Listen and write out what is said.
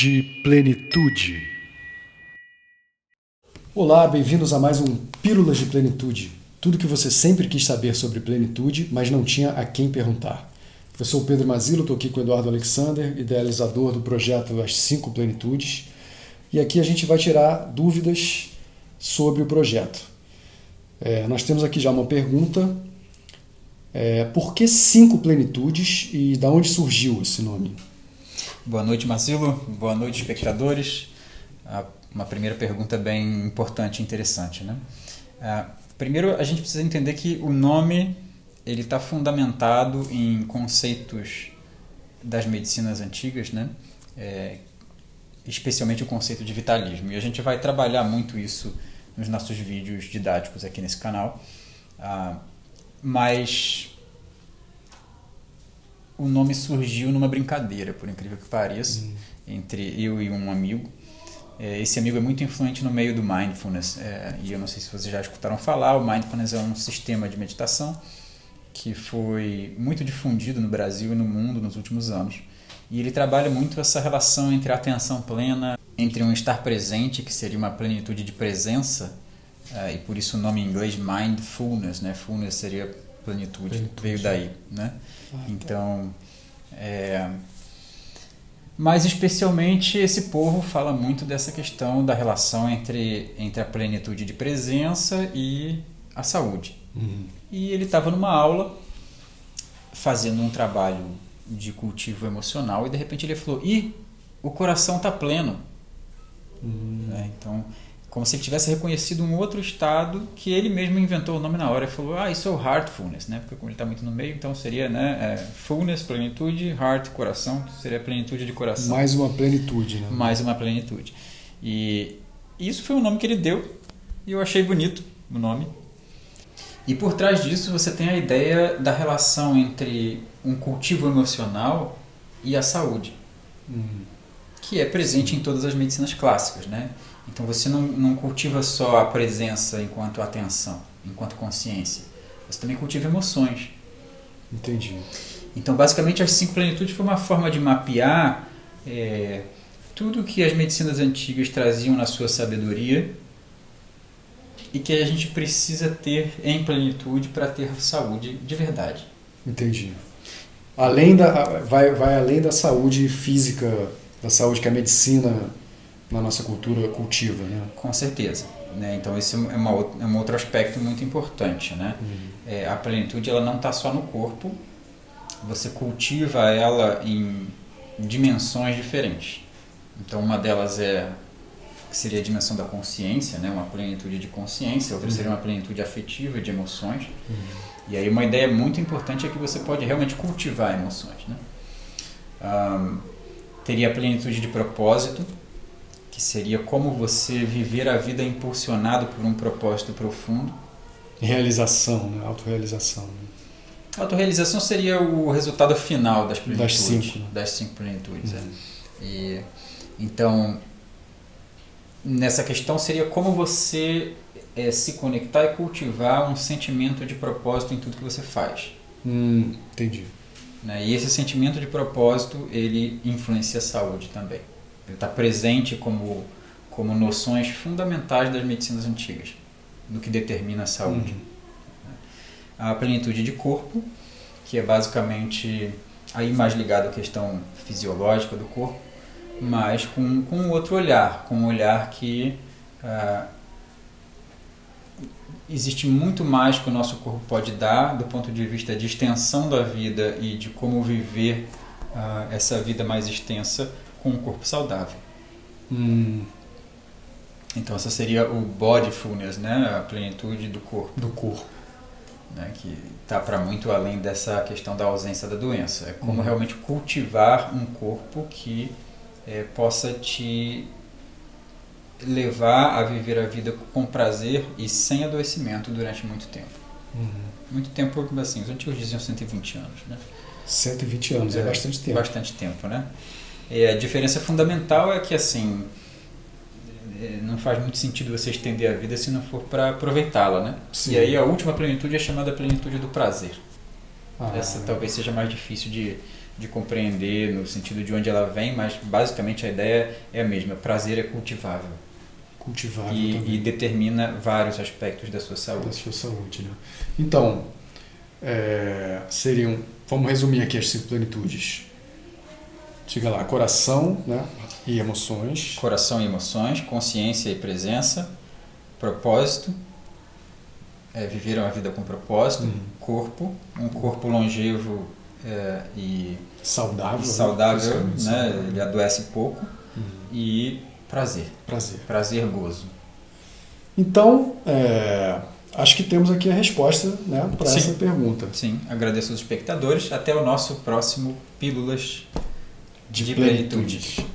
de plenitude. Olá, bem-vindos a mais um Pílulas de Plenitude. Tudo que você sempre quis saber sobre plenitude, mas não tinha a quem perguntar. Eu sou o Pedro Mazilo, estou aqui com o Eduardo Alexander, idealizador do projeto As Cinco Plenitudes, e aqui a gente vai tirar dúvidas sobre o projeto. É, nós temos aqui já uma pergunta: é, por que cinco plenitudes e da onde surgiu esse nome? Boa noite, Marcelo. Boa noite, espectadores. Uma primeira pergunta bem importante e interessante. Né? Primeiro, a gente precisa entender que o nome ele está fundamentado em conceitos das medicinas antigas, né? É, especialmente o conceito de vitalismo. E a gente vai trabalhar muito isso nos nossos vídeos didáticos aqui nesse canal. Ah, mas o nome surgiu numa brincadeira, por incrível que pareça, hum. entre eu e um amigo. É, esse amigo é muito influente no meio do mindfulness, é, e eu não sei se vocês já escutaram falar, o mindfulness é um sistema de meditação que foi muito difundido no Brasil e no mundo nos últimos anos. E ele trabalha muito essa relação entre a atenção plena, entre um estar presente, que seria uma plenitude de presença, é, e por isso o nome em inglês mindfulness, né? Fullness seria plenitude, plenitude. veio daí, né? Ah, tá. então, é, mas especialmente esse povo fala muito dessa questão da relação entre, entre a plenitude de presença e a saúde. Uhum. E ele estava numa aula fazendo um trabalho de cultivo emocional e de repente ele falou: "E o coração está pleno". Uhum. É, então como se ele tivesse reconhecido um outro estado que ele mesmo inventou o nome na hora e falou, ah, isso é o heartfulness, né? Porque como ele está muito no meio, então seria, né, é, fullness, plenitude, heart, coração, seria plenitude de coração. Mais uma plenitude, né? Mais uma plenitude. E isso foi o nome que ele deu e eu achei bonito o nome. E por trás disso você tem a ideia da relação entre um cultivo emocional e a saúde, hum. que é presente em todas as medicinas clássicas, né? Então você não, não cultiva só a presença enquanto atenção, enquanto consciência. Você também cultiva emoções. Entendi. Então, basicamente, as cinco plenitudes foi uma forma de mapear é, tudo que as medicinas antigas traziam na sua sabedoria e que a gente precisa ter em plenitude para ter saúde de verdade. Entendi. Além da, vai, vai além da saúde física, da saúde que a medicina na nossa cultura cultiva, né? Com certeza. Né? Então esse é, uma, é um outro aspecto muito importante, né? Uhum. É, a plenitude ela não está só no corpo, você cultiva ela em dimensões diferentes. Então uma delas é que seria a dimensão da consciência, né? Uma plenitude de consciência, outra uhum. seria uma plenitude afetiva de emoções. Uhum. E aí uma ideia muito importante é que você pode realmente cultivar emoções, né? Um, teria a plenitude de propósito, que seria como você viver a vida impulsionado por um propósito profundo. Realização, né? autorrealização. Né? Autorrealização seria o resultado final das plenitudes. Das cinco. Né? Das cinco plenitudes. É. Uhum. É. E, então, nessa questão seria como você é, se conectar e cultivar um sentimento de propósito em tudo que você faz. Hum, entendi. Né? E esse sentimento de propósito, ele influencia a saúde também. Ele está presente como, como noções fundamentais das medicinas antigas, do que determina a saúde. Uhum. A plenitude de corpo, que é basicamente aí mais ligado à questão fisiológica do corpo, mas com, com outro olhar, com um olhar que ah, existe muito mais que o nosso corpo pode dar do ponto de vista de extensão da vida e de como viver ah, essa vida mais extensa com um corpo saudável. Hum. Então essa seria o bodyfulness, né? A plenitude do corpo. Do corpo. Né? Que está para muito além dessa questão da ausência da doença. É como hum. realmente cultivar um corpo que é, possa te levar a viver a vida com prazer e sem adoecimento durante muito tempo. Uhum. Muito tempo, assim, os antigos diziam 120 anos, né? 120 anos, é, é bastante tempo. Bastante tempo, né? E a diferença fundamental é que assim é, não faz muito sentido você estender a vida se não for para aproveitá-la, né? Sim. E aí a última plenitude é chamada plenitude do prazer. Ah, Essa é. talvez seja mais difícil de, de compreender no sentido de onde ela vem, mas basicamente a ideia é a mesma. Prazer é cultivável. Cultivável e, e determina vários aspectos da sua saúde. Da sua saúde, né? Então, é, seriam, vamos resumir aqui as cinco plenitudes. Diga lá, coração né, e emoções. Coração e emoções, consciência e presença, propósito, é, viver uma vida com propósito, uhum. corpo, um corpo longevo é, e saudável, saudável né? né? ele adoece pouco, uhum. e prazer. Prazer. Prazer, gozo. Então, é, acho que temos aqui a resposta né, para essa pergunta. Sim, agradeço aos espectadores. Até o nosso próximo Pílulas de, de Plenitude. plenitude.